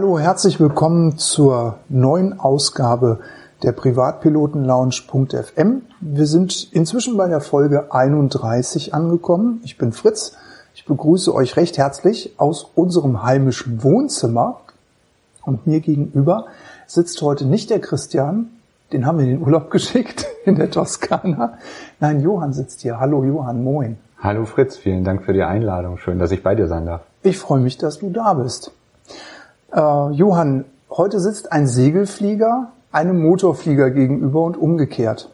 Hallo, herzlich willkommen zur neuen Ausgabe der Privatpilotenlounge.fm. Wir sind inzwischen bei der Folge 31 angekommen. Ich bin Fritz. Ich begrüße euch recht herzlich aus unserem heimischen Wohnzimmer. Und mir gegenüber sitzt heute nicht der Christian, den haben wir in den Urlaub geschickt in der Toskana. Nein, Johann sitzt hier. Hallo Johann, moin. Hallo Fritz, vielen Dank für die Einladung. Schön, dass ich bei dir sein darf. Ich freue mich, dass du da bist. Äh, Johann, heute sitzt ein Segelflieger einem Motorflieger gegenüber und umgekehrt.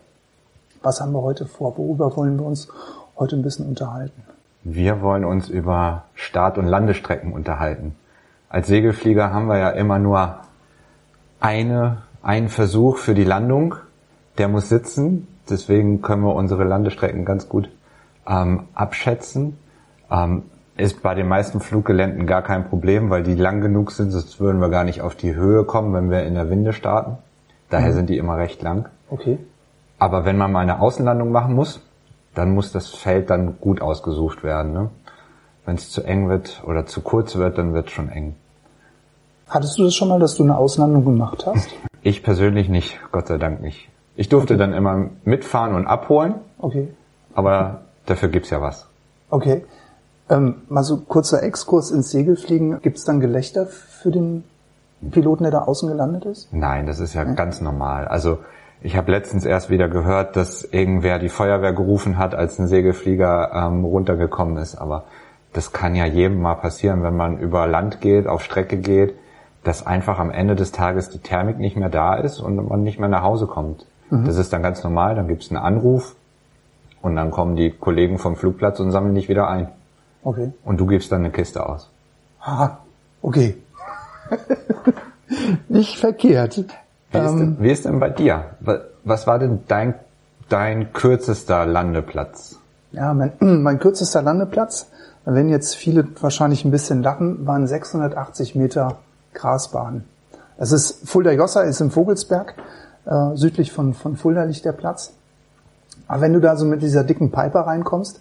Was haben wir heute vor? Worüber wollen wir uns heute ein bisschen unterhalten? Wir wollen uns über Start- und Landestrecken unterhalten. Als Segelflieger haben wir ja immer nur eine, einen Versuch für die Landung. Der muss sitzen. Deswegen können wir unsere Landestrecken ganz gut ähm, abschätzen. Ähm, ist bei den meisten Fluggeländen gar kein Problem, weil die lang genug sind, sonst würden wir gar nicht auf die Höhe kommen, wenn wir in der Winde starten. Daher mhm. sind die immer recht lang. Okay. Aber wenn man mal eine Außenlandung machen muss, dann muss das Feld dann gut ausgesucht werden. Ne? Wenn es zu eng wird oder zu kurz wird, dann wird es schon eng. Hattest du das schon mal, dass du eine Auslandung gemacht hast? Ich persönlich nicht, Gott sei Dank nicht. Ich durfte okay. dann immer mitfahren und abholen. Okay. Aber dafür gibt's ja was. Okay. Ähm, mal so kurzer Exkurs ins Segelfliegen. Gibt es dann Gelächter für den Piloten, der da außen gelandet ist? Nein, das ist ja, ja. ganz normal. Also ich habe letztens erst wieder gehört, dass irgendwer die Feuerwehr gerufen hat, als ein Segelflieger ähm, runtergekommen ist. Aber das kann ja jedem mal passieren, wenn man über Land geht, auf Strecke geht, dass einfach am Ende des Tages die Thermik nicht mehr da ist und man nicht mehr nach Hause kommt. Mhm. Das ist dann ganz normal. Dann gibt es einen Anruf und dann kommen die Kollegen vom Flugplatz und sammeln dich wieder ein. Okay. Und du gibst dann eine Kiste aus. Aha, okay. Nicht verkehrt. Wie ist, denn, ähm, wie ist denn bei dir? Was war denn dein, dein kürzester Landeplatz? Ja, mein, mein kürzester Landeplatz, werden jetzt viele wahrscheinlich ein bisschen lachen, waren 680 Meter Grasbahn. Das ist Fulda Jossa, ist im Vogelsberg, äh, südlich von, von Fulda liegt der Platz. Aber wenn du da so mit dieser dicken Piper reinkommst,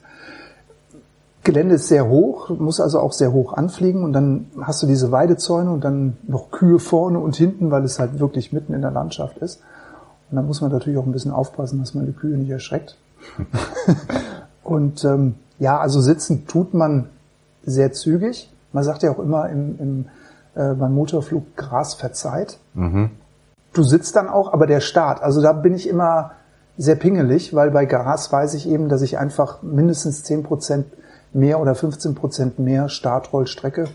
Gelände ist sehr hoch, muss also auch sehr hoch anfliegen und dann hast du diese Weidezäune und dann noch Kühe vorne und hinten, weil es halt wirklich mitten in der Landschaft ist. Und dann muss man natürlich auch ein bisschen aufpassen, dass man die Kühe nicht erschreckt. und ähm, ja, also sitzen tut man sehr zügig. Man sagt ja auch immer im, im, äh, beim Motorflug Gras verzeiht. Mhm. Du sitzt dann auch, aber der Start, also da bin ich immer sehr pingelig, weil bei Gras weiß ich eben, dass ich einfach mindestens zehn Prozent mehr oder 15 Prozent mehr Startrollstrecke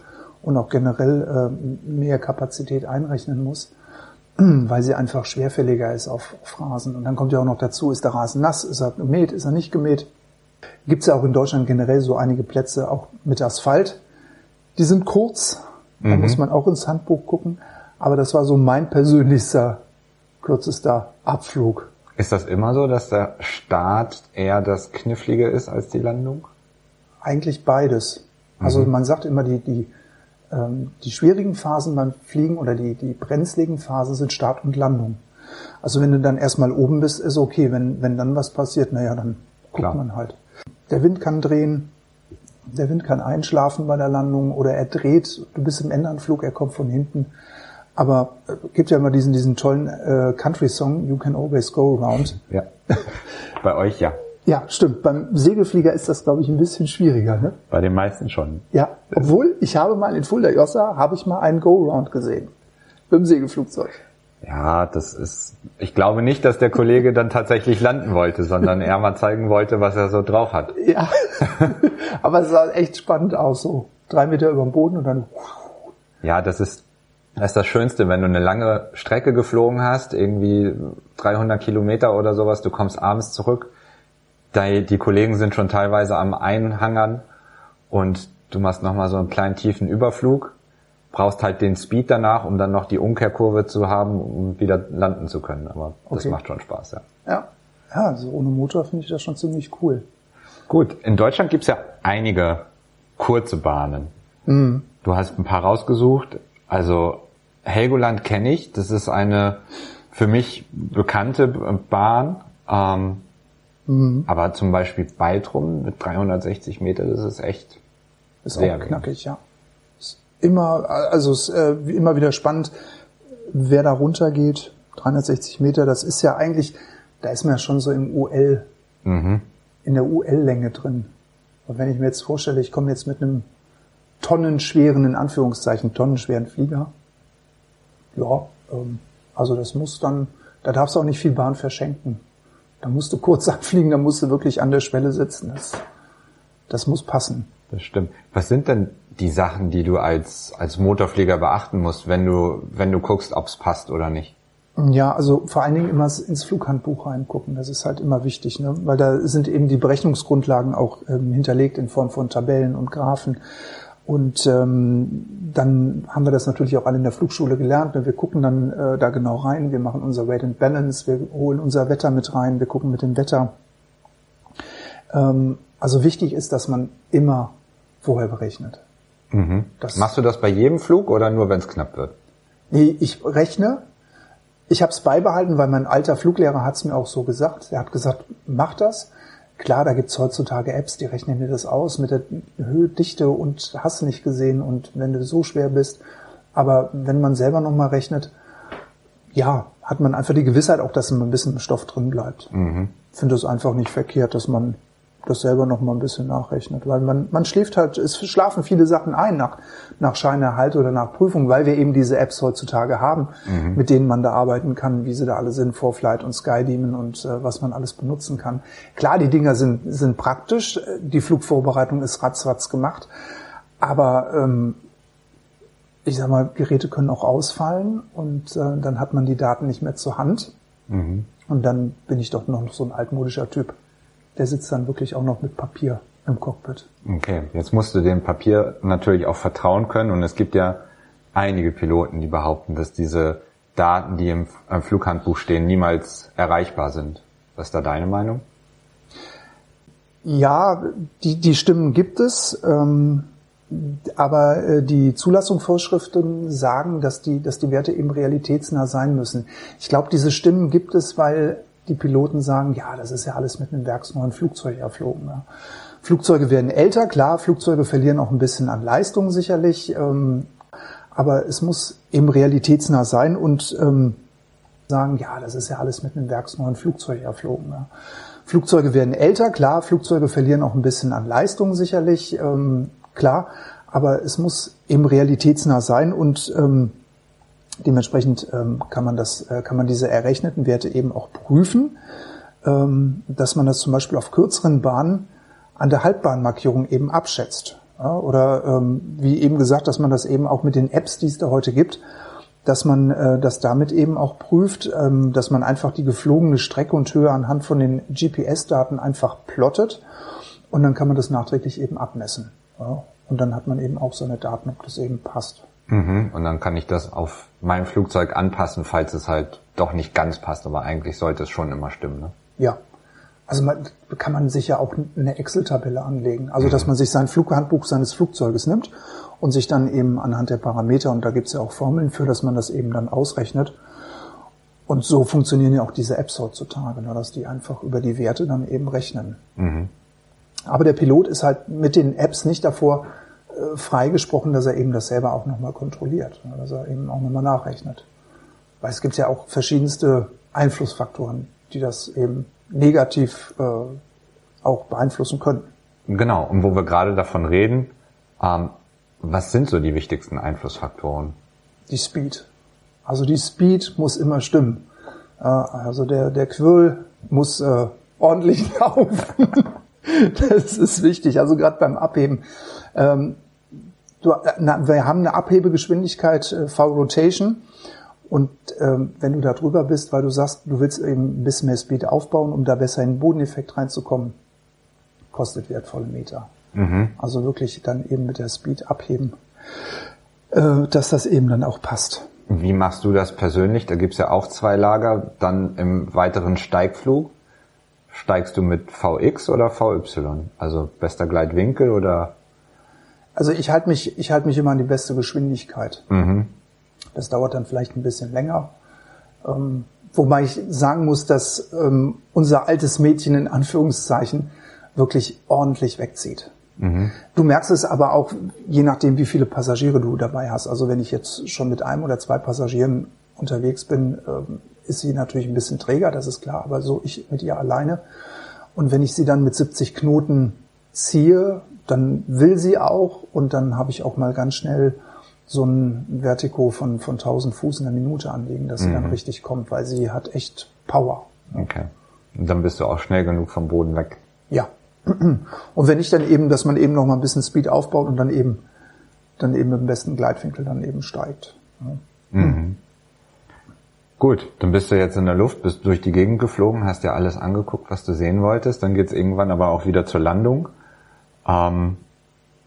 und auch generell äh, mehr Kapazität einrechnen muss, weil sie einfach schwerfälliger ist auf, auf Rasen. Und dann kommt ja auch noch dazu, ist der Rasen nass, ist er gemäht, ist er nicht gemäht. Gibt es ja auch in Deutschland generell so einige Plätze, auch mit Asphalt. Die sind kurz, da mhm. muss man auch ins Handbuch gucken. Aber das war so mein persönlichster, kürzester Abflug. Ist das immer so, dass der Start eher das Knifflige ist als die Landung? Eigentlich beides. Also mhm. man sagt immer, die, die, ähm, die schwierigen Phasen beim Fliegen oder die, die brenzligen Phasen sind Start und Landung. Also wenn du dann erstmal oben bist, ist okay. Wenn, wenn dann was passiert, naja, dann guckt Klar. man halt. Der Wind kann drehen, der Wind kann einschlafen bei der Landung oder er dreht, du bist im Endanflug, er kommt von hinten. Aber äh, gibt ja immer diesen, diesen tollen äh, Country-Song, You Can Always Go Around. Ja. Bei euch ja. Ja, stimmt. Beim Segelflieger ist das, glaube ich, ein bisschen schwieriger. Ne? Bei den meisten schon. Ja, obwohl ich habe mal in Fulda Jossa habe ich mal einen Go-Round gesehen mit dem Segelflugzeug. Ja, das ist. Ich glaube nicht, dass der Kollege dann tatsächlich landen wollte, sondern er mal zeigen wollte, was er so drauf hat. Ja, aber es sah echt spannend aus, so drei Meter über dem Boden und dann. Ja, das ist das ist das Schönste, wenn du eine lange Strecke geflogen hast, irgendwie 300 Kilometer oder sowas, du kommst abends zurück die Kollegen sind schon teilweise am Einhangern und du machst nochmal so einen kleinen tiefen Überflug, brauchst halt den Speed danach, um dann noch die Umkehrkurve zu haben, um wieder landen zu können. Aber das okay. macht schon Spaß, ja. Ja, ja also ohne Motor finde ich das schon ziemlich cool. Gut, in Deutschland gibt's ja einige kurze Bahnen. Mhm. Du hast ein paar rausgesucht. Also Helgoland kenne ich, das ist eine für mich bekannte Bahn. Ähm, Mhm. Aber zum Beispiel Baltrum mit 360 Meter, das ist echt ist sehr auch knackig, ja. Ist immer, also es ist äh, immer wieder spannend, wer da runtergeht. 360 Meter, das ist ja eigentlich, da ist man ja schon so im UL, mhm. in der UL-Länge drin. Und wenn ich mir jetzt vorstelle, ich komme jetzt mit einem tonnenschweren, in Anführungszeichen, tonnenschweren Flieger, ja, ähm, also das muss dann, da darfst du auch nicht viel Bahn verschenken. Da musst du kurz abfliegen, da musst du wirklich an der Schwelle sitzen. Das, das muss passen. Das stimmt. Was sind denn die Sachen, die du als, als Motorflieger beachten musst, wenn du, wenn du guckst, ob es passt oder nicht? Ja, also vor allen Dingen immer ins Flughandbuch reingucken. Das ist halt immer wichtig, ne? weil da sind eben die Berechnungsgrundlagen auch ähm, hinterlegt in Form von Tabellen und Graphen. Und ähm, dann haben wir das natürlich auch alle in der Flugschule gelernt. Wir gucken dann äh, da genau rein. Wir machen unser Weight and Balance. Wir holen unser Wetter mit rein. Wir gucken mit dem Wetter. Ähm, also wichtig ist, dass man immer vorher berechnet. Mhm. Machst du das bei jedem Flug oder nur, wenn es knapp wird? Nee, ich rechne. Ich habe es beibehalten, weil mein alter Fluglehrer hat es mir auch so gesagt. Er hat gesagt, mach das. Klar, da gibt's heutzutage Apps, die rechnen dir das aus mit der Höhe, und hast nicht gesehen und wenn du so schwer bist. Aber wenn man selber nochmal rechnet, ja, hat man einfach die Gewissheit auch, dass ein bisschen Stoff drin bleibt. Mhm. Finde es einfach nicht verkehrt, dass man das selber noch mal ein bisschen nachrechnet, weil man man schläft halt, es schlafen viele Sachen ein nach nach Scheinerhalt oder nach Prüfung, weil wir eben diese Apps heutzutage haben, mhm. mit denen man da arbeiten kann, wie sie da alle sind, Vorflight und Skydemon und äh, was man alles benutzen kann. Klar, die Dinger sind sind praktisch, die Flugvorbereitung ist ratzfatz gemacht, aber ähm, ich sag mal, Geräte können auch ausfallen und äh, dann hat man die Daten nicht mehr zur Hand. Mhm. Und dann bin ich doch noch so ein altmodischer Typ der sitzt dann wirklich auch noch mit Papier im Cockpit. Okay, jetzt musst du dem Papier natürlich auch vertrauen können und es gibt ja einige Piloten, die behaupten, dass diese Daten, die im, Flughandbuch stehen, niemals erreichbar sind. Was ist da deine Meinung? Ja, die, die Stimmen gibt es, ähm, aber äh, die Zulassungsvorschriften sagen, dass die, dass die Werte eben realitätsnah sein müssen. Ich glaube, diese Stimmen gibt es, weil die Piloten sagen, ja, das ist ja alles mit einem werksneuen Flugzeug erflogen. Ja. Flugzeuge werden älter, klar, Flugzeuge verlieren auch ein bisschen an Leistung sicherlich, ähm, aber es muss eben realitätsnah sein und ähm, sagen, ja, das ist ja alles mit einem werksneuen Flugzeug erflogen. Ja. Flugzeuge werden älter, klar, Flugzeuge verlieren auch ein bisschen an Leistung sicherlich, ähm, klar, aber es muss eben realitätsnah sein und ähm, Dementsprechend ähm, kann man das, äh, kann man diese errechneten Werte eben auch prüfen, ähm, dass man das zum Beispiel auf kürzeren Bahnen an der Halbbahnmarkierung eben abschätzt. Ja, oder ähm, wie eben gesagt, dass man das eben auch mit den Apps, die es da heute gibt, dass man äh, das damit eben auch prüft, ähm, dass man einfach die geflogene Strecke und Höhe anhand von den GPS-Daten einfach plottet und dann kann man das nachträglich eben abmessen. Ja, und dann hat man eben auch seine Daten, ob das eben passt. Mhm. Und dann kann ich das auf mein Flugzeug anpassen, falls es halt doch nicht ganz passt, aber eigentlich sollte es schon immer stimmen. Ne? Ja. Also man, kann man sich ja auch eine Excel-Tabelle anlegen. Also mhm. dass man sich sein Flughandbuch seines Flugzeuges nimmt und sich dann eben anhand der Parameter, und da gibt's ja auch Formeln für, dass man das eben dann ausrechnet. Und so funktionieren ja auch diese Apps heutzutage, ne, dass die einfach über die Werte dann eben rechnen. Mhm. Aber der Pilot ist halt mit den Apps nicht davor freigesprochen, dass er eben das selber auch nochmal kontrolliert, ne, dass er eben auch nochmal nachrechnet. Weil es gibt ja auch verschiedenste Einflussfaktoren, die das eben negativ äh, auch beeinflussen können. Genau, und wo wir gerade davon reden, ähm, was sind so die wichtigsten Einflussfaktoren? Die Speed. Also die Speed muss immer stimmen. Äh, also der, der Quirl muss äh, ordentlich laufen. das ist wichtig. Also gerade beim Abheben. Ähm, du, na, wir haben eine Abhebegeschwindigkeit äh, V-Rotation und ähm, wenn du da drüber bist, weil du sagst, du willst eben ein bisschen mehr Speed aufbauen, um da besser in den Bodeneffekt reinzukommen, kostet wertvolle Meter. Mhm. Also wirklich dann eben mit der Speed abheben, äh, dass das eben dann auch passt. Wie machst du das persönlich? Da gibt's ja auch zwei Lager. Dann im weiteren Steigflug steigst du mit VX oder VY? Also bester Gleitwinkel oder also ich halte mich, ich halte mich immer an die beste Geschwindigkeit. Mhm. Das dauert dann vielleicht ein bisschen länger. Ähm, wobei ich sagen muss, dass ähm, unser altes Mädchen in Anführungszeichen wirklich ordentlich wegzieht. Du merkst es aber auch, je nachdem, wie viele Passagiere du dabei hast. Also wenn ich jetzt schon mit einem oder zwei Passagieren unterwegs bin, ähm, ist sie natürlich ein bisschen träger, das ist klar, aber so ich mit ihr alleine. Und wenn ich sie dann mit 70 Knoten ziehe, dann will sie auch und dann habe ich auch mal ganz schnell so ein Vertigo von, von 1000 Fuß in der Minute anlegen, dass sie dann richtig kommt, weil sie hat echt Power. Okay. Und dann bist du auch schnell genug vom Boden weg. Ja. Und wenn nicht, dann eben, dass man eben noch mal ein bisschen Speed aufbaut und dann eben, dann eben mit dem besten Gleitwinkel dann eben steigt. Ja. Mhm. Gut, dann bist du jetzt in der Luft, bist durch die Gegend geflogen, hast dir alles angeguckt, was du sehen wolltest. Dann geht's irgendwann aber auch wieder zur Landung. Ähm,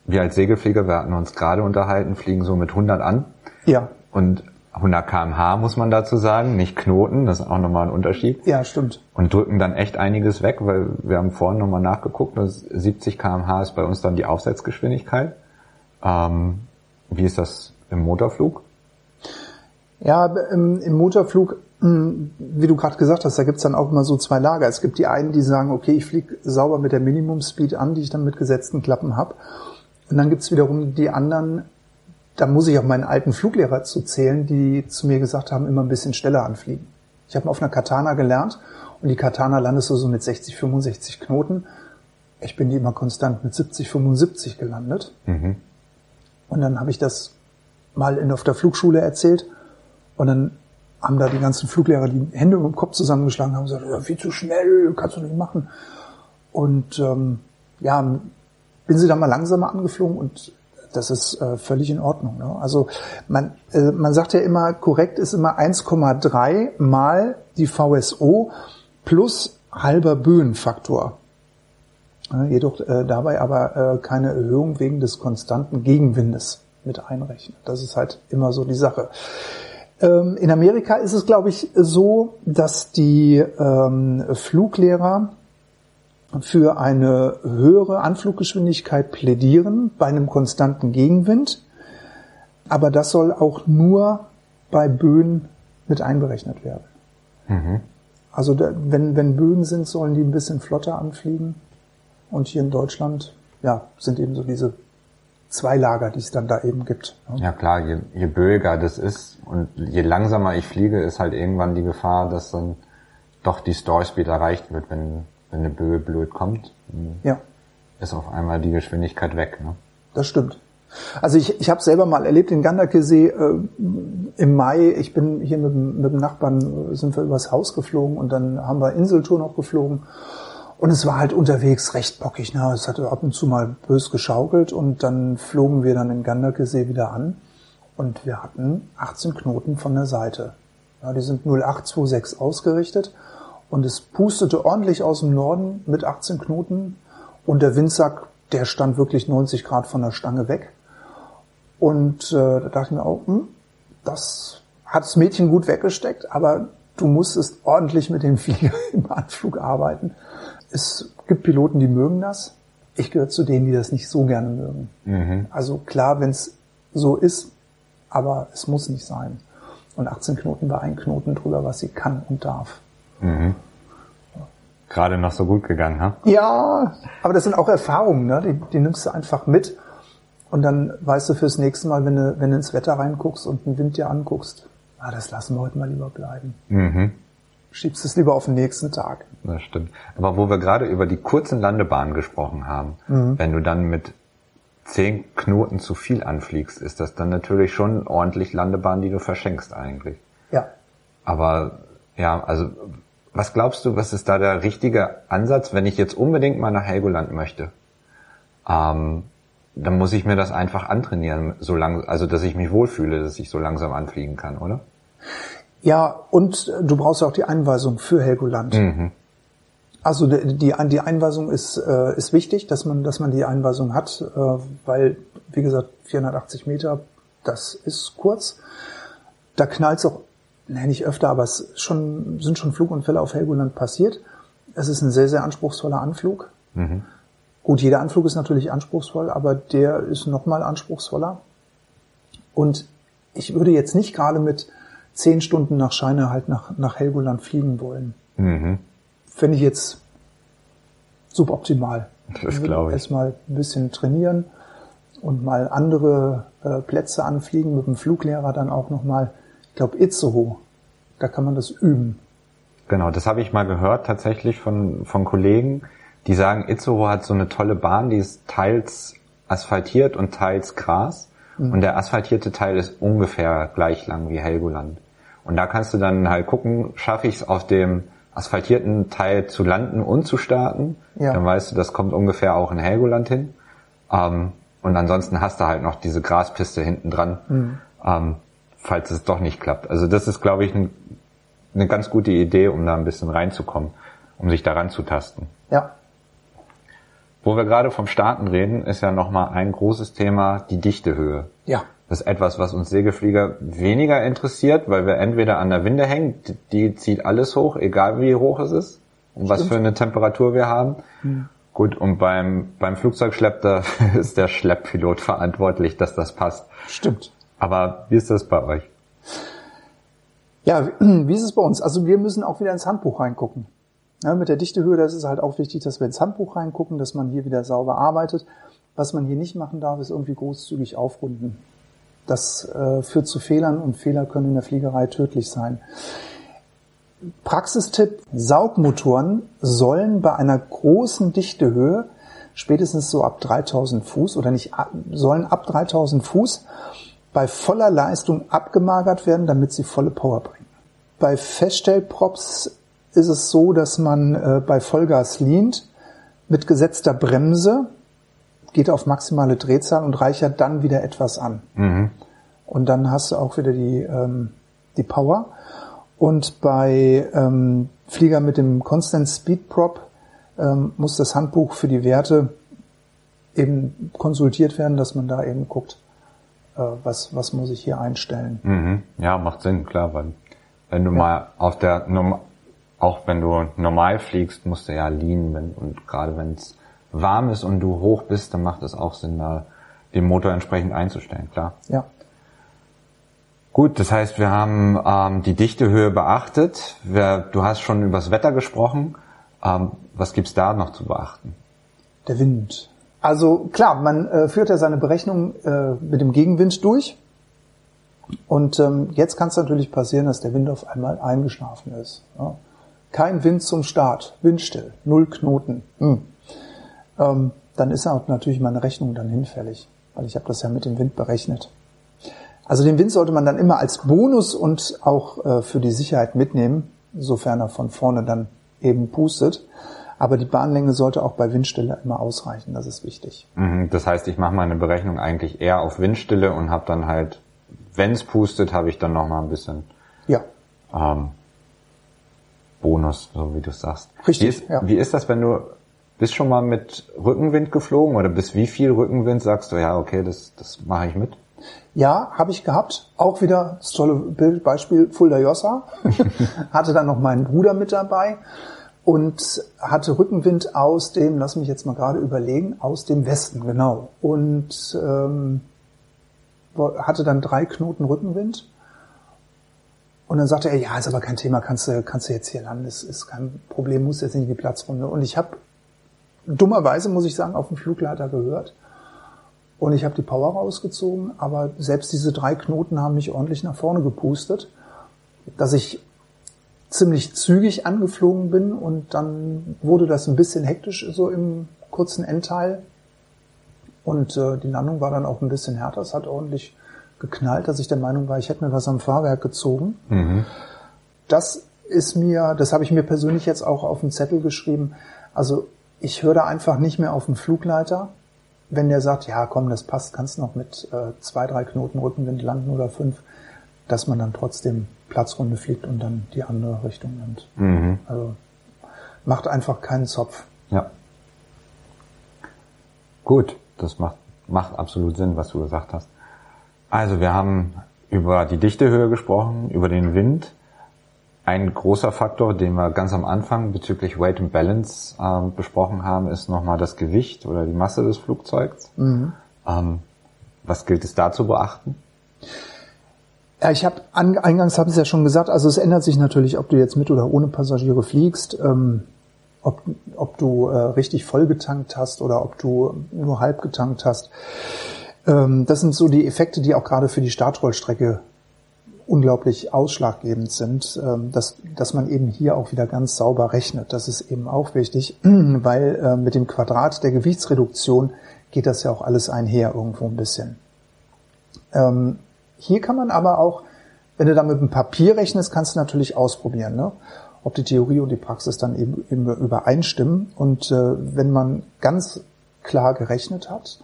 wir als Segelflieger, wir hatten uns gerade unterhalten, fliegen so mit 100 an. Ja. Und 100 kmh muss man dazu sagen, nicht Knoten, das ist auch nochmal ein Unterschied. Ja, stimmt. Und drücken dann echt einiges weg, weil wir haben vorhin nochmal nachgeguckt, dass 70 kmh ist bei uns dann die Aufsetzgeschwindigkeit. Ähm, wie ist das im Motorflug? Ja, im, im Motorflug, wie du gerade gesagt hast, da gibt's dann auch immer so zwei Lager. Es gibt die einen, die sagen, okay, ich fliege sauber mit der Minimum-Speed an, die ich dann mit gesetzten Klappen hab. Und dann gibt's wiederum die anderen, da muss ich auf meinen alten Fluglehrer zu zählen, die zu mir gesagt haben, immer ein bisschen schneller anfliegen. Ich habe auf einer Katana gelernt und die Katana landest du so mit 60, 65 Knoten. Ich bin die immer konstant mit 70, 75 gelandet. Mhm. Und dann habe ich das mal in, auf der Flugschule erzählt und dann haben da die ganzen Fluglehrer die Hände um den Kopf zusammengeschlagen haben gesagt, viel zu schnell, kannst du nicht machen. Und ähm, ja, bin sie dann mal langsamer angeflogen und das ist äh, völlig in Ordnung. Ne? Also man, äh, man sagt ja immer, korrekt ist immer 1,3 mal die VSO plus halber Böenfaktor. Ja, jedoch äh, dabei aber äh, keine Erhöhung wegen des konstanten Gegenwindes mit einrechnen. Das ist halt immer so die Sache. Ähm, in Amerika ist es, glaube ich, so, dass die ähm, Fluglehrer für eine höhere Anfluggeschwindigkeit plädieren bei einem konstanten Gegenwind. Aber das soll auch nur bei Böen mit einberechnet werden. Mhm. Also da, wenn, wenn Böen sind, sollen die ein bisschen flotter anfliegen. Und hier in Deutschland, ja, sind eben so diese zwei Lager, die es dann da eben gibt. Ja klar, je, je böiger das ist und je langsamer ich fliege, ist halt irgendwann die Gefahr, dass dann doch die Store Speed erreicht wird, wenn, wenn eine Böe blöd kommt. Ja, Ist auf einmal die Geschwindigkeit weg. Ne? das stimmt. Also ich, ich habe selber mal erlebt in Gandakesee äh, im Mai. Ich bin hier mit, dem- mit dem Nachbarn äh, sind wir übers Haus geflogen und dann haben wir Inseltour noch geflogen. Und es war halt unterwegs recht bockig. Ne? Es hat ab und zu mal bös geschaukelt und dann flogen wir dann in Gandakesee wieder an und wir hatten 18 Knoten von der Seite. Ja, die sind 0826 ausgerichtet und es pustete ordentlich aus dem Norden mit 18 Knoten und der Windsack, der stand wirklich 90 Grad von der Stange weg. Und äh, da dachte ich mir auch, hm, das hat das Mädchen gut weggesteckt, aber du musstest ordentlich mit dem Flieger im Anflug arbeiten. Es gibt Piloten, die mögen das. Ich gehöre zu denen, die das nicht so gerne mögen. Mhm. Also klar, wenn es so ist, aber es muss nicht sein. Und 18 Knoten bei ein Knoten drüber, was sie kann und darf. Mhm. Gerade noch so gut gegangen, ha? Ja, aber das sind auch Erfahrungen, ne? die, die nimmst du einfach mit. Und dann weißt du fürs nächste Mal, wenn du, wenn du ins Wetter reinguckst und den Wind dir anguckst, ah, das lassen wir heute mal lieber bleiben. Mhm. Schiebst es lieber auf den nächsten Tag. Das stimmt. Aber wo wir gerade über die kurzen Landebahnen gesprochen haben, wenn du dann mit zehn Knoten zu viel anfliegst, ist das dann natürlich schon ordentlich Landebahn, die du verschenkst eigentlich. Ja. Aber ja, also was glaubst du, was ist da der richtige Ansatz, wenn ich jetzt unbedingt mal nach Helgoland möchte? Ähm, dann muss ich mir das einfach antrainieren, so lang, also dass ich mich wohlfühle, dass ich so langsam anfliegen kann, oder? Ja, und du brauchst auch die Einweisung für Helgoland. Also die, die die Einweisung ist, äh, ist wichtig, dass man, dass man die Einweisung hat, äh, weil, wie gesagt, 480 Meter, das ist kurz. Da knallt's auch, ne, nicht öfter, aber es schon, sind schon Flugunfälle auf Helgoland passiert. Es ist ein sehr, sehr anspruchsvoller Anflug. Gut, jeder Anflug ist natürlich anspruchsvoll, aber der ist nochmal anspruchsvoller. Und ich würde jetzt nicht gerade mit zehn Stunden nach Scheine halt nach, nach Helgoland fliegen wollen. Mhm. Fände ich jetzt suboptimal. Das glaube ich. Erstmal ein bisschen trainieren und mal andere äh, Plätze anfliegen mit dem Fluglehrer dann auch nochmal. Ich glaube Itzehoe, da kann man das üben. Genau, das habe ich mal gehört tatsächlich von, von Kollegen, die sagen, Itzehoe hat so eine tolle Bahn, die ist teils asphaltiert und teils Gras. Mhm. Und der asphaltierte Teil ist ungefähr gleich lang wie Helgoland. Und da kannst du dann halt gucken, schaffe ich es auf dem asphaltierten Teil zu landen und zu starten. Ja. Dann weißt du, das kommt ungefähr auch in Helgoland hin. Ähm, und ansonsten hast du halt noch diese Graspiste hinten dran, mhm. ähm, falls es doch nicht klappt. Also das ist, glaube ich, ein, eine ganz gute Idee, um da ein bisschen reinzukommen, um sich daran zu tasten. Ja. Wo wir gerade vom Starten reden, ist ja nochmal ein großes Thema die Dichtehöhe. Ja. Das ist etwas, was uns Segelflieger weniger interessiert, weil wir entweder an der Winde hängen, die zieht alles hoch, egal wie hoch es ist und Stimmt. was für eine Temperatur wir haben. Mhm. Gut, und beim, beim Flugzeugschlepp, da ist der Schlepppilot verantwortlich, dass das passt. Stimmt. Aber wie ist das bei euch? Ja, wie ist es bei uns? Also wir müssen auch wieder ins Handbuch reingucken. Ja, mit der Dichtehöhe, das ist halt auch wichtig, dass wir ins Handbuch reingucken, dass man hier wieder sauber arbeitet. Was man hier nicht machen darf, ist irgendwie großzügig aufrunden. Das äh, führt zu Fehlern und Fehler können in der Fliegerei tödlich sein. Praxistipp, Saugmotoren sollen bei einer großen Dichtehöhe, spätestens so ab 3000 Fuß oder nicht, sollen ab 3000 Fuß bei voller Leistung abgemagert werden, damit sie volle Power bringen. Bei Feststellprops ist es so, dass man äh, bei Vollgas lehnt mit gesetzter Bremse, geht auf maximale Drehzahl und reichert dann wieder etwas an. Mhm. Und dann hast du auch wieder die, ähm, die Power. Und bei ähm, Flieger mit dem Constant Speed Prop ähm, muss das Handbuch für die Werte eben konsultiert werden, dass man da eben guckt, äh, was, was muss ich hier einstellen. Mhm. Ja, macht Sinn, klar, weil wenn du ja. mal auf der auch wenn du normal fliegst, musst du ja lean, wenn, und gerade wenn es warm ist und du hoch bist, dann macht es auch Sinn, da den Motor entsprechend einzustellen, klar. Ja. Gut, das heißt, wir haben ähm, die Dichtehöhe beachtet. Wir, du hast schon übers Wetter gesprochen. Ähm, was gibt's da noch zu beachten? Der Wind. Also klar, man äh, führt ja seine Berechnung äh, mit dem Gegenwind durch. Und ähm, jetzt kann es natürlich passieren, dass der Wind auf einmal eingeschlafen ist. Ja. Kein Wind zum Start, windstill, null Knoten. Hm. Ähm, dann ist auch natürlich meine Rechnung dann hinfällig, weil ich habe das ja mit dem Wind berechnet. Also den Wind sollte man dann immer als Bonus und auch äh, für die Sicherheit mitnehmen, sofern er von vorne dann eben pustet. Aber die Bahnlänge sollte auch bei Windstille immer ausreichen, das ist wichtig. Mhm, das heißt, ich mache meine Berechnung eigentlich eher auf Windstille und habe dann halt, wenn es pustet, habe ich dann nochmal ein bisschen ja. ähm, Bonus, so wie du sagst. Richtig. Wie ist, ja. wie ist das, wenn du bist schon mal mit Rückenwind geflogen oder bis wie viel Rückenwind sagst du, ja, okay, das, das mache ich mit? Ja, habe ich gehabt. Auch wieder das tolle Beispiel Fulda Jossa. hatte dann noch meinen Bruder mit dabei und hatte Rückenwind aus dem, lass mich jetzt mal gerade überlegen, aus dem Westen, genau. Und ähm, hatte dann drei Knoten Rückenwind und dann sagte er, ja, ist aber kein Thema, kannst du, kannst du jetzt hier landen, ist, ist kein Problem, muss jetzt nicht in die Platzrunde. Und ich habe dummerweise, muss ich sagen, auf dem Flugleiter gehört. Und ich habe die Power rausgezogen, aber selbst diese drei Knoten haben mich ordentlich nach vorne gepustet, dass ich ziemlich zügig angeflogen bin und dann wurde das ein bisschen hektisch so im kurzen Endteil. Und äh, die Landung war dann auch ein bisschen härter, es hat ordentlich geknallt, dass ich der Meinung war, ich hätte mir was am Fahrwerk gezogen. Mhm. Das ist mir, das habe ich mir persönlich jetzt auch auf den Zettel geschrieben. Also ich höre da einfach nicht mehr auf den Flugleiter, wenn der sagt, ja komm, das passt, kannst noch mit äh, zwei, drei Knoten Rückenwind landen oder fünf, dass man dann trotzdem Platzrunde fliegt und dann die andere Richtung nimmt. Mhm. Also macht einfach keinen Zopf. Ja. Gut, das macht, macht absolut Sinn, was du gesagt hast. Also wir haben über die Dichtehöhe gesprochen, über den Wind. Ein großer Faktor, den wir ganz am Anfang bezüglich Weight and Balance äh, besprochen haben, ist nochmal das Gewicht oder die Masse des Flugzeugs. Mhm. Ähm, was gilt es da zu beachten? Ja, ich habe eingangs habe ich es ja schon gesagt, also es ändert sich natürlich, ob du jetzt mit oder ohne Passagiere fliegst. Ähm, ob, ob du äh, richtig voll getankt hast oder ob du nur halb getankt hast. Ähm, das sind so die Effekte, die auch gerade für die Startrollstrecke unglaublich ausschlaggebend sind, ähm, dass, dass man eben hier auch wieder ganz sauber rechnet. Das ist eben auch wichtig, weil äh, mit dem Quadrat der Gewichtsreduktion geht das ja auch alles einher irgendwo ein bisschen. Ähm, hier kann man aber auch, wenn du da mit dem Papier rechnest, kannst du natürlich ausprobieren. Ne? ob die Theorie und die Praxis dann eben, eben übereinstimmen. Und äh, wenn man ganz klar gerechnet hat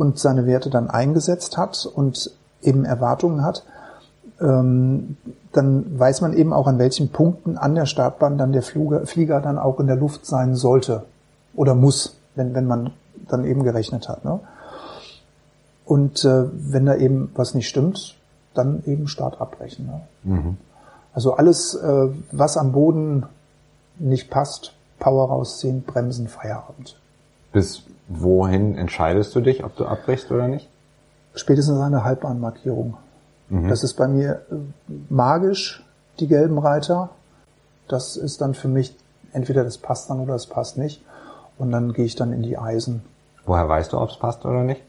und seine Werte dann eingesetzt hat und eben Erwartungen hat, ähm, dann weiß man eben auch, an welchen Punkten an der Startbahn dann der Flieger, Flieger dann auch in der Luft sein sollte oder muss, wenn, wenn man dann eben gerechnet hat. Ne? Und äh, wenn da eben was nicht stimmt, dann eben Start abbrechen. Ne? Mhm. Also alles, äh, was am Boden nicht passt, Power rausziehen, bremsen, Feierabend. Bis wohin entscheidest du dich, ob du abbrichst oder nicht? Spätestens eine Halbbahnmarkierung. Mhm. Das ist bei mir äh, magisch, die gelben Reiter. Das ist dann für mich entweder das passt dann oder es passt nicht. Und dann gehe ich dann in die Eisen. Woher weißt du, ob es passt oder nicht?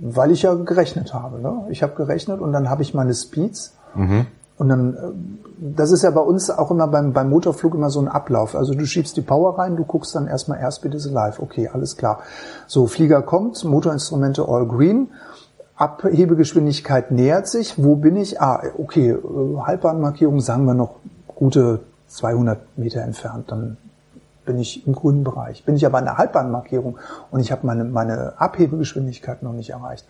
Weil ich ja gerechnet habe. Ne? Ich habe gerechnet und dann habe ich meine Speeds. Mhm. Und dann, äh, das ist ja bei uns auch immer beim, beim Motorflug immer so ein Ablauf. Also du schiebst die Power rein, du guckst dann erstmal Airspeed is alive. Okay, alles klar. So, Flieger kommt, Motorinstrumente all green. Abhebegeschwindigkeit nähert sich. Wo bin ich? Ah, okay, äh, Halbbahnmarkierung sagen wir noch gute 200 Meter entfernt. Dann bin ich im grünen Bereich. Bin ich aber an der Halbbahnmarkierung und ich habe meine, meine Abhebegeschwindigkeit noch nicht erreicht,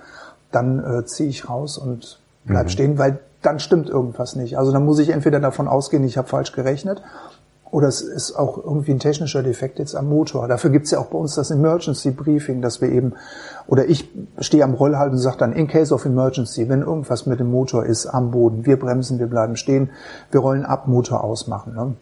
dann äh, ziehe ich raus und bleib mhm. stehen, weil dann stimmt irgendwas nicht. Also dann muss ich entweder davon ausgehen, ich habe falsch gerechnet, oder es ist auch irgendwie ein technischer Defekt jetzt am Motor. Dafür gibt's ja auch bei uns das Emergency Briefing, dass wir eben, oder ich stehe am Rollhalt und sage dann, in case of emergency, wenn irgendwas mit dem Motor ist am Boden, wir bremsen, wir bleiben stehen, wir rollen ab, Motor ausmachen. Ne?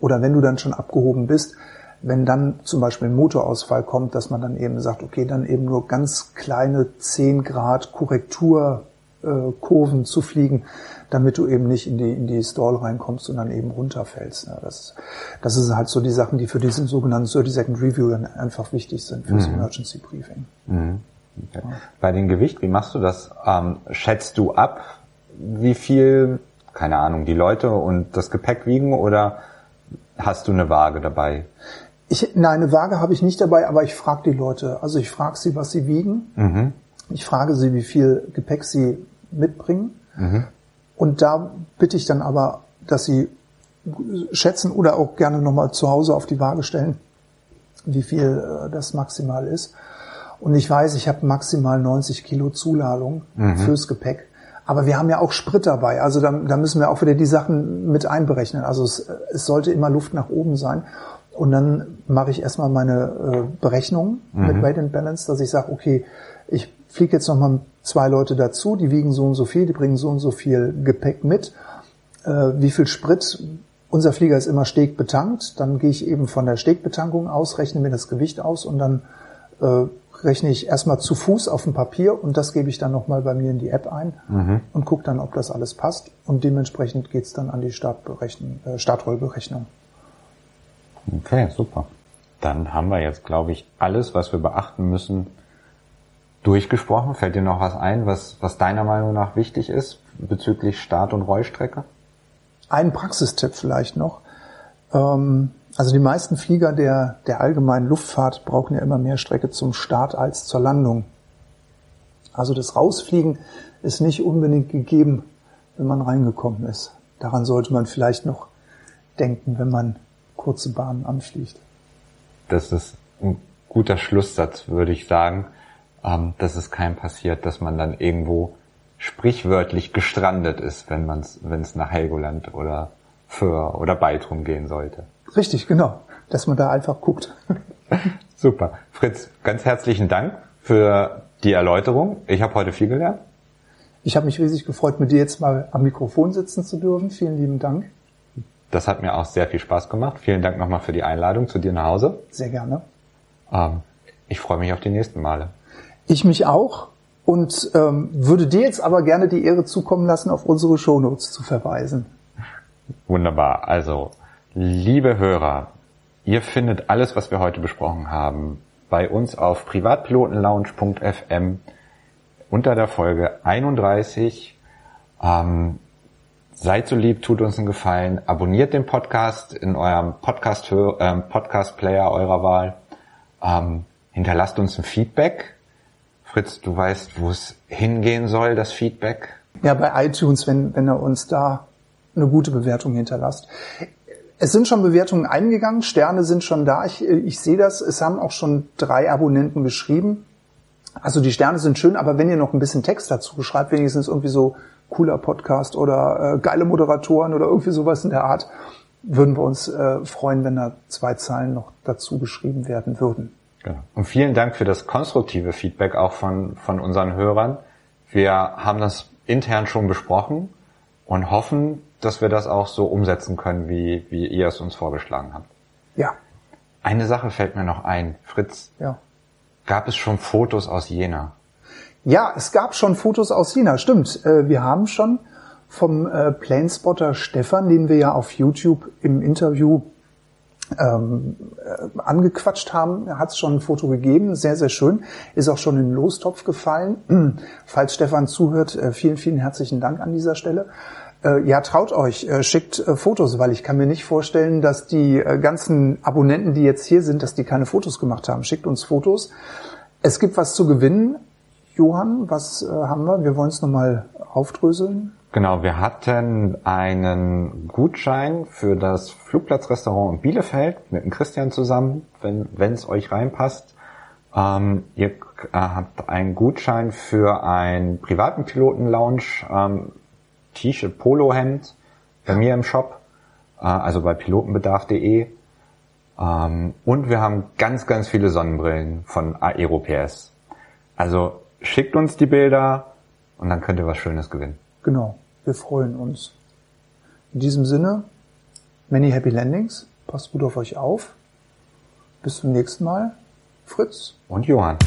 Oder wenn du dann schon abgehoben bist, wenn dann zum Beispiel ein Motorausfall kommt, dass man dann eben sagt, okay, dann eben nur ganz kleine 10 Grad Korrektur Kurven zu fliegen, damit du eben nicht in die, in die Stall reinkommst und dann eben runterfällst. Ne? Das, das ist halt so die Sachen, die für diesen sogenannten 30-Second Review dann einfach wichtig sind fürs mhm. Emergency Briefing. Mhm. Okay. Ja. Bei dem Gewicht, wie machst du das? Ähm, schätzt du ab, wie viel, keine Ahnung, die Leute und das Gepäck wiegen oder hast du eine Waage dabei? Ich, nein, eine Waage habe ich nicht dabei, aber ich frage die Leute. Also ich frage sie, was sie wiegen. Mhm. Ich frage sie, wie viel Gepäck sie mitbringen. Mhm. Und da bitte ich dann aber, dass sie schätzen oder auch gerne nochmal zu Hause auf die Waage stellen, wie viel äh, das maximal ist. Und ich weiß, ich habe maximal 90 Kilo Zuladung mhm. fürs Gepäck. Aber wir haben ja auch Sprit dabei. Also da, da müssen wir auch wieder die Sachen mit einberechnen. Also es, es sollte immer Luft nach oben sein. Und dann mache ich erstmal meine äh, Berechnungen mhm. mit Weight and Balance, dass ich sage, okay, ich fliege jetzt nochmal zwei Leute dazu, die wiegen so und so viel, die bringen so und so viel Gepäck mit. Äh, wie viel Sprit? Unser Flieger ist immer stegbetankt. Dann gehe ich eben von der Stegbetankung aus, rechne mir das Gewicht aus und dann äh, rechne ich erstmal zu Fuß auf dem Papier und das gebe ich dann nochmal bei mir in die App ein mhm. und gucke dann, ob das alles passt. Und dementsprechend geht's dann an die Startberechnung, äh, Startrollberechnung. Okay, super. Dann haben wir jetzt, glaube ich, alles, was wir beachten müssen, durchgesprochen. Fällt dir noch was ein, was, was deiner Meinung nach wichtig ist bezüglich Start- und Rollstrecke? Ein Praxistipp vielleicht noch. Ähm, also die meisten Flieger der, der allgemeinen Luftfahrt brauchen ja immer mehr Strecke zum Start als zur Landung. Also das Rausfliegen ist nicht unbedingt gegeben, wenn man reingekommen ist. Daran sollte man vielleicht noch denken, wenn man kurze Bahnen anfliegt. Das ist ein guter Schlusssatz, würde ich sagen ähm, dass es keinem passiert, dass man dann irgendwo sprichwörtlich gestrandet ist, wenn man es wenn es nach Helgoland oder für oder Beitrum gehen sollte. Richtig, genau, dass man da einfach guckt. Super, Fritz, ganz herzlichen Dank für die Erläuterung. Ich habe heute viel gelernt. Ich habe mich riesig gefreut, mit dir jetzt mal am Mikrofon sitzen zu dürfen. Vielen lieben Dank. Das hat mir auch sehr viel Spaß gemacht. Vielen Dank nochmal für die Einladung zu dir nach Hause. Sehr gerne. Ähm, ich freue mich auf die nächsten Male. Ich mich auch und ähm, würde dir jetzt aber gerne die Ehre zukommen lassen, auf unsere Shownotes zu verweisen. Wunderbar. Also, liebe Hörer, Ihr findet alles, was wir heute besprochen haben, bei uns auf privatpilotenlounge.fm unter der Folge 31. Ähm, seid so lieb, tut uns einen Gefallen, abonniert den Podcast in eurem Podcast, äh, Podcast Player eurer Wahl, ähm, hinterlasst uns ein Feedback. Fritz, du weißt, wo es hingehen soll, das Feedback. Ja, bei iTunes, wenn, wenn er uns da eine gute Bewertung hinterlasst. Es sind schon Bewertungen eingegangen, Sterne sind schon da. Ich, ich sehe das. Es haben auch schon drei Abonnenten geschrieben. Also die Sterne sind schön, aber wenn ihr noch ein bisschen Text dazu schreibt, wenigstens irgendwie so cooler Podcast oder äh, geile Moderatoren oder irgendwie sowas in der Art, würden wir uns äh, freuen, wenn da zwei Zeilen noch dazu geschrieben werden würden. Genau. Und vielen Dank für das konstruktive Feedback auch von, von unseren Hörern. Wir haben das intern schon besprochen und hoffen, dass wir das auch so umsetzen können, wie, wie ihr es uns vorgeschlagen habt. Ja. Eine Sache fällt mir noch ein. Fritz, ja. gab es schon Fotos aus Jena? Ja, es gab schon Fotos aus Jena, stimmt. Äh, wir haben schon vom äh, Planespotter Stefan, den wir ja auf YouTube im Interview ähm, äh, angequatscht haben, hat es schon ein Foto gegeben, sehr, sehr schön, ist auch schon in den Lostopf gefallen. Falls Stefan zuhört, äh, vielen, vielen herzlichen Dank an dieser Stelle. Äh, ja, traut euch, schickt Fotos, weil ich kann mir nicht vorstellen, dass die ganzen Abonnenten, die jetzt hier sind, dass die keine Fotos gemacht haben. Schickt uns Fotos. Es gibt was zu gewinnen. Johann, was haben wir? Wir wollen es nochmal aufdröseln. Genau, wir hatten einen Gutschein für das Flugplatzrestaurant in Bielefeld mit dem Christian zusammen, wenn es euch reinpasst. Ähm, ihr habt einen Gutschein für einen privaten Piloten-Lounge ähm, T-Shirt, Polohemd bei mir im Shop, äh, also bei pilotenbedarf.de. Ähm, und wir haben ganz, ganz viele Sonnenbrillen von Aerops. Also schickt uns die Bilder und dann könnt ihr was Schönes gewinnen. Genau, wir freuen uns. In diesem Sinne, many happy landings. Passt gut auf euch auf. Bis zum nächsten Mal. Fritz. Und Johann.